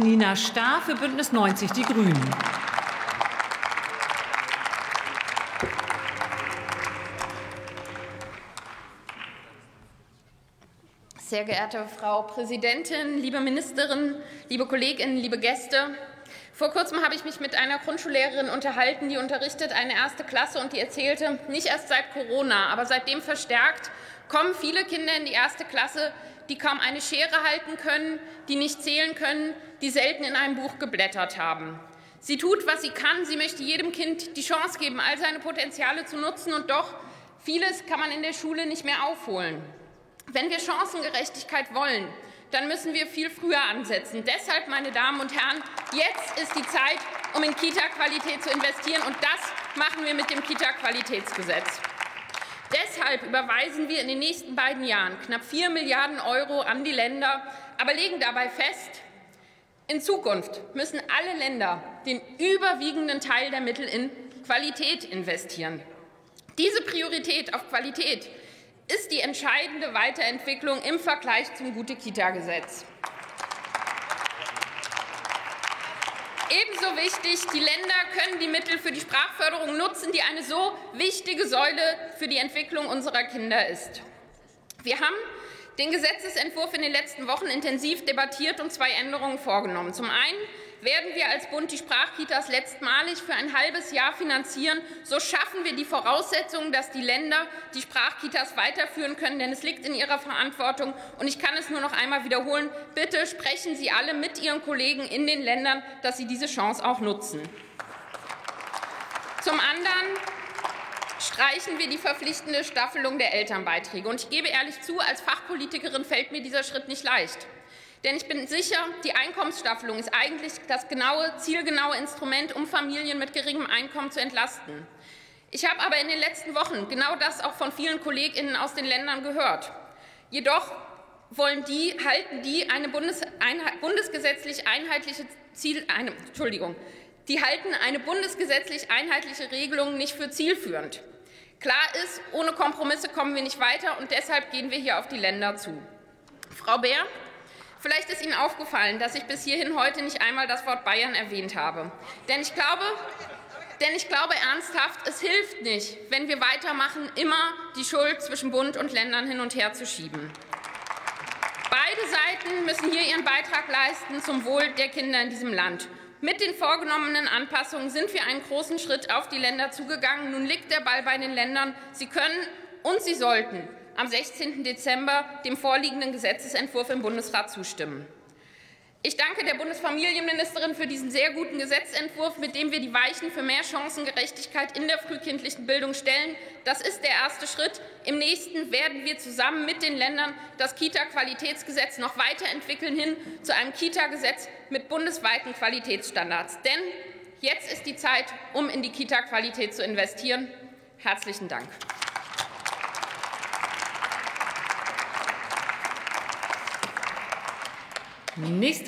Nina Starr für Bündnis 90 Die Grünen. Sehr geehrte Frau Präsidentin, liebe Ministerin, liebe Kolleginnen, liebe Gäste! Vor kurzem habe ich mich mit einer Grundschullehrerin unterhalten, die unterrichtet eine erste Klasse und die erzählte, nicht erst seit Corona, aber seitdem verstärkt, kommen viele Kinder in die erste Klasse, die kaum eine Schere halten können, die nicht zählen können, die selten in einem Buch geblättert haben. Sie tut, was sie kann. Sie möchte jedem Kind die Chance geben, all seine Potenziale zu nutzen. Und doch, vieles kann man in der Schule nicht mehr aufholen. Wenn wir Chancengerechtigkeit wollen, dann müssen wir viel früher ansetzen. Deshalb, meine Damen und Herren, jetzt ist die Zeit, um in Kita-Qualität zu investieren. Und das machen wir mit dem Kita-Qualitätsgesetz. Deshalb überweisen wir in den nächsten beiden Jahren knapp 4 Milliarden Euro an die Länder, aber legen dabei fest, in Zukunft müssen alle Länder den überwiegenden Teil der Mittel in Qualität investieren. Diese Priorität auf Qualität ist die entscheidende Weiterentwicklung im Vergleich zum Gute-Kita-Gesetz. Ebenso wichtig, die Länder können die Mittel für die Sprachförderung nutzen, die eine so wichtige Säule für die Entwicklung unserer Kinder ist. Wir haben den Gesetzentwurf in den letzten Wochen intensiv debattiert und zwei Änderungen vorgenommen. Zum einen werden wir als Bund die Sprachkitas letztmalig für ein halbes Jahr finanzieren. So schaffen wir die Voraussetzungen, dass die Länder die Sprachkitas weiterführen können, denn es liegt in ihrer Verantwortung. Und ich kann es nur noch einmal wiederholen. Bitte sprechen Sie alle mit Ihren Kollegen in den Ländern, dass sie diese Chance auch nutzen. Zum anderen streichen wir die verpflichtende Staffelung der Elternbeiträge. Und ich gebe ehrlich zu, als Fachpolitikerin fällt mir dieser Schritt nicht leicht. Denn ich bin sicher, die Einkommensstaffelung ist eigentlich das genaue, zielgenaue Instrument, um Familien mit geringem Einkommen zu entlasten. Ich habe aber in den letzten Wochen genau das auch von vielen Kolleginnen aus den Ländern gehört. Jedoch wollen die, halten die eine Bundes, ein, bundesgesetzlich einheitliche Ziel, eine, Entschuldigung, die halten eine bundesgesetzlich einheitliche Regelung nicht für zielführend. Klar ist, ohne Kompromisse kommen wir nicht weiter, und deshalb gehen wir hier auf die Länder zu. Frau Bär, Vielleicht ist Ihnen aufgefallen, dass ich bis hierhin heute nicht einmal das Wort Bayern erwähnt habe. Denn ich glaube, denn ich glaube ernsthaft, es hilft nicht, wenn wir weitermachen, immer die Schuld zwischen Bund und Ländern hin und her zu schieben. Beide Seiten müssen hier ihren Beitrag leisten zum Wohl der Kinder in diesem Land. Mit den vorgenommenen Anpassungen sind wir einen großen Schritt auf die Länder zugegangen. Nun liegt der Ball bei den Ländern. Sie können und sie sollten am 16. Dezember dem vorliegenden Gesetzentwurf im Bundesrat zustimmen. Ich danke der Bundesfamilienministerin für diesen sehr guten Gesetzentwurf, mit dem wir die Weichen für mehr Chancengerechtigkeit in der frühkindlichen Bildung stellen. Das ist der erste Schritt. Im nächsten werden wir zusammen mit den Ländern das Kita-Qualitätsgesetz noch weiterentwickeln hin zu einem Kita-Gesetz mit bundesweiten Qualitätsstandards. Denn jetzt ist die Zeit, um in die Kita-Qualität zu investieren. Herzlichen Dank. Nächste